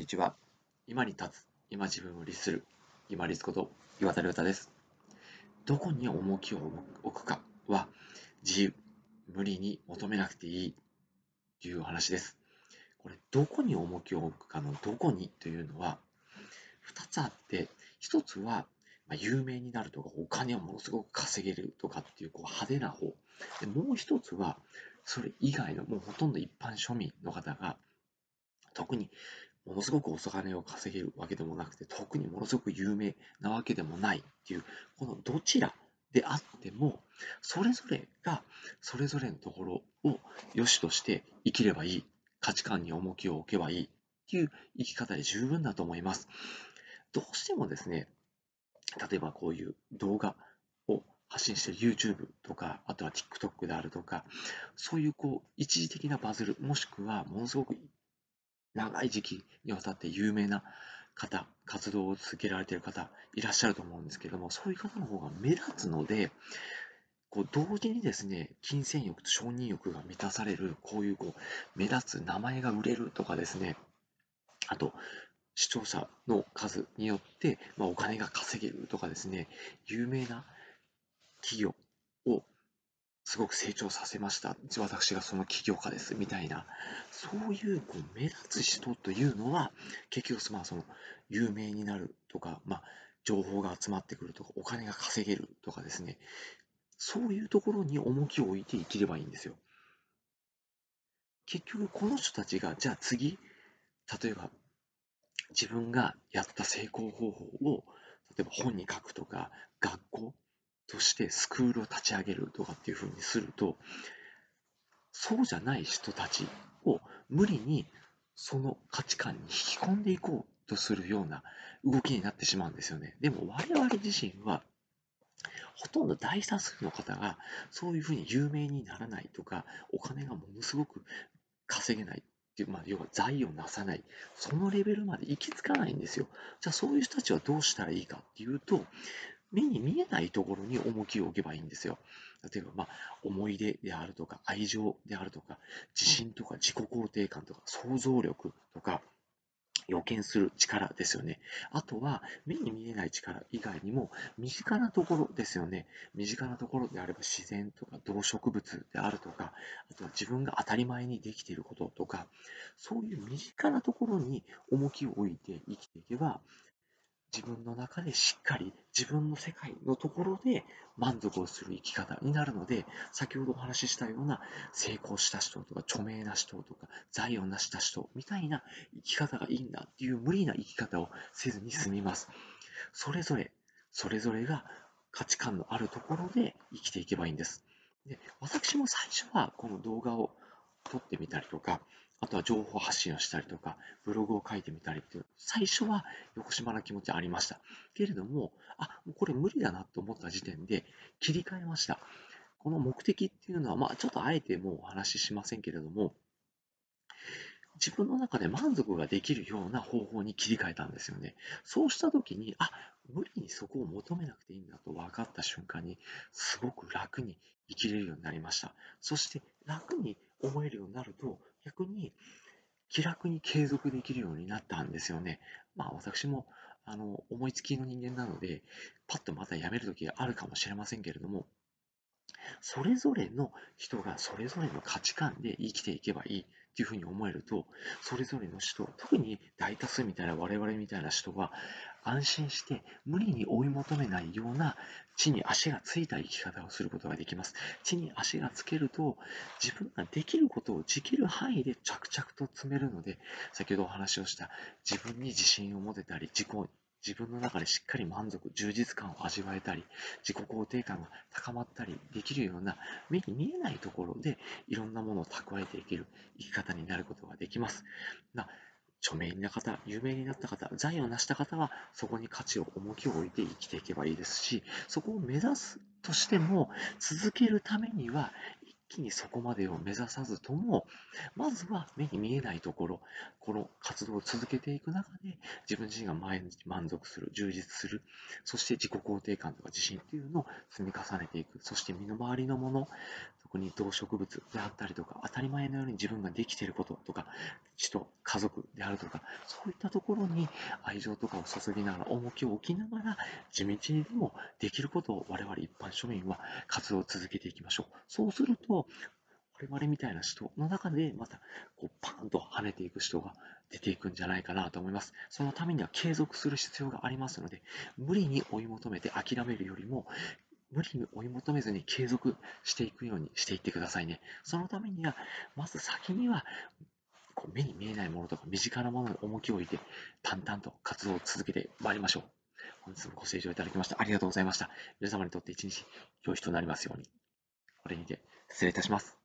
にちは。今に立つ、今自分を律する、今律こと岩田亮太です。どこに重きを置くかは自由、無理に求めなくていいという話です。これ、どこに重きを置くかのどこにというのは2つあって、1つはま有名になるとか、お金をものすごく稼げるとかっていうこう派手な方。でもう1つは、それ以外のもうほとんど一般庶民の方が特にものすごくお金を稼げるわけでもなくて、特にものすごく有名なわけでもないっていう、このどちらであっても、それぞれがそれぞれのところを良しとして生きればいい、価値観に重きを置けばいいっていう生き方で十分だと思います。どうしてもですね、例えばこういう動画を発信してる YouTube とか、あとは TikTok であるとか、そういうこう一時的なバズる、もしくはものすごく長い時期にわたって有名な方、活動を続けられている方いらっしゃると思うんですけども、そういう方の方が目立つので、こう同時にですね、金銭欲と承認欲が満たされる、こういうこう目立つ名前が売れるとかですね、あと、視聴者の数によって、まあ、お金が稼げるとかですね、有名な企業をすごく成長させました。私がその起業家です。みたいな、そういうこう目立つ人というのは、結局、まあ、その有名になるとか、まあ、情報が集まってくるとか、お金が稼げるとかですね、そういうところに重きを置いて生きればいいんですよ。結局、この人たちが、じゃあ次、例えば、自分がやった成功方法を、例えば本に書くとか、学校、としてスクールを立ち上げるとかっていうふうにすると、そうじゃない人たちを無理にその価値観に引き込んでいこうとするような動きになってしまうんですよね。でも我々自身はほとんど大多数の方がそういうふうに有名にならないとかお金がものすごく稼げないっていう、まあ、要は財をなさないそのレベルまで行き着かないんですよ。じゃあそういう人たちはどうしたらいいかっていうと目に見えないところに重きを置けばいいんですよ。例えば、まあ、思い出であるとか、愛情であるとか、自信とか自己肯定感とか、想像力とか、予見する力ですよね。あとは、目に見えない力以外にも、身近なところですよね。身近なところであれば自然とか動植物であるとか、あとは自分が当たり前にできていることとか、そういう身近なところに重きを置いて生きていけば、自分の中でしっかり自分の世界のところで満足をする生き方になるので、先ほどお話ししたような成功した人とか著名な人とか財を成した人みたいな生き方がいいんだっていう無理な生き方をせずに済みます。それぞれ、それぞれが価値観のあるところで生きていけばいいんです。で私も最初はこの動画を撮ってみたりとか、あとは情報発信をしたりとか、ブログを書いてみたりっていう、最初は横島な気持ちありました。けれども、あ、もうこれ無理だなと思った時点で切り替えました。この目的っていうのは、まあちょっとあえてもうお話ししませんけれども、自分の中で満足ができるような方法に切り替えたんですよね。そうした時に、あ、無理にそこを求めなくていいんだと分かった瞬間に、すごく楽に生きれるようになりました。そして楽に思えるようになると、逆に気楽に継続できるようになったんですよね。まあ私もあの思いつきの人間なので、パッとまたやめる時があるかもしれませんけれども、それぞれの人がそれぞれの価値観で生きていけばいいっていうふうに思えると、それぞれの人、特に大多数みたいな我々みたいな人は、安心して無理に追い求めないような地に足がついた生き方をすることができます。地に足がつけると、自分ができることをできる範囲で着々と積めるので、先ほどお話をした自分に自信を持てたり、自己自分の中でしっかり満足、充実感を味わえたり、自己肯定感が高まったりできるような目に見えないところでいろんなものを蓄えていける生き方になることができます。な著名な方、有名になった方、財を成した方は、そこに価値を、重きを置いて生きていけばいいですし、そこを目指すとしても、続けるためには、気にそこまでを目指さずとも、まずは目に見えないところ、この活動を続けていく中で、自分自身が毎日満足する、充実する、そして自己肯定感とか自信っていうのを積み重ねていく、そして身の回りのもの特に動植物であったりとか、当たり前のように自分ができていることとか、人、家族であるとか、そういったところに愛情とかを注ぎながら、重きを置きながら、地道にでもできることを我々一般庶民は活動を続けていきましょう。そうするとと、我々みたいな人の中で、またこうパーンと跳ねていく人が出ていくんじゃないかなと思います。そのためには継続する必要がありますので、無理に追い求めて諦めるよりも、無理に追い求めずに継続していくようにしていってくださいね。そのためには、まず先には、こう目に見えないものとか身近なものに重きを置いて、淡々と活動を続けてまいりましょう。本日もご清聴いただきましてありがとうございました。皆様にとって一日良い日となりますように。これにて失礼いたします。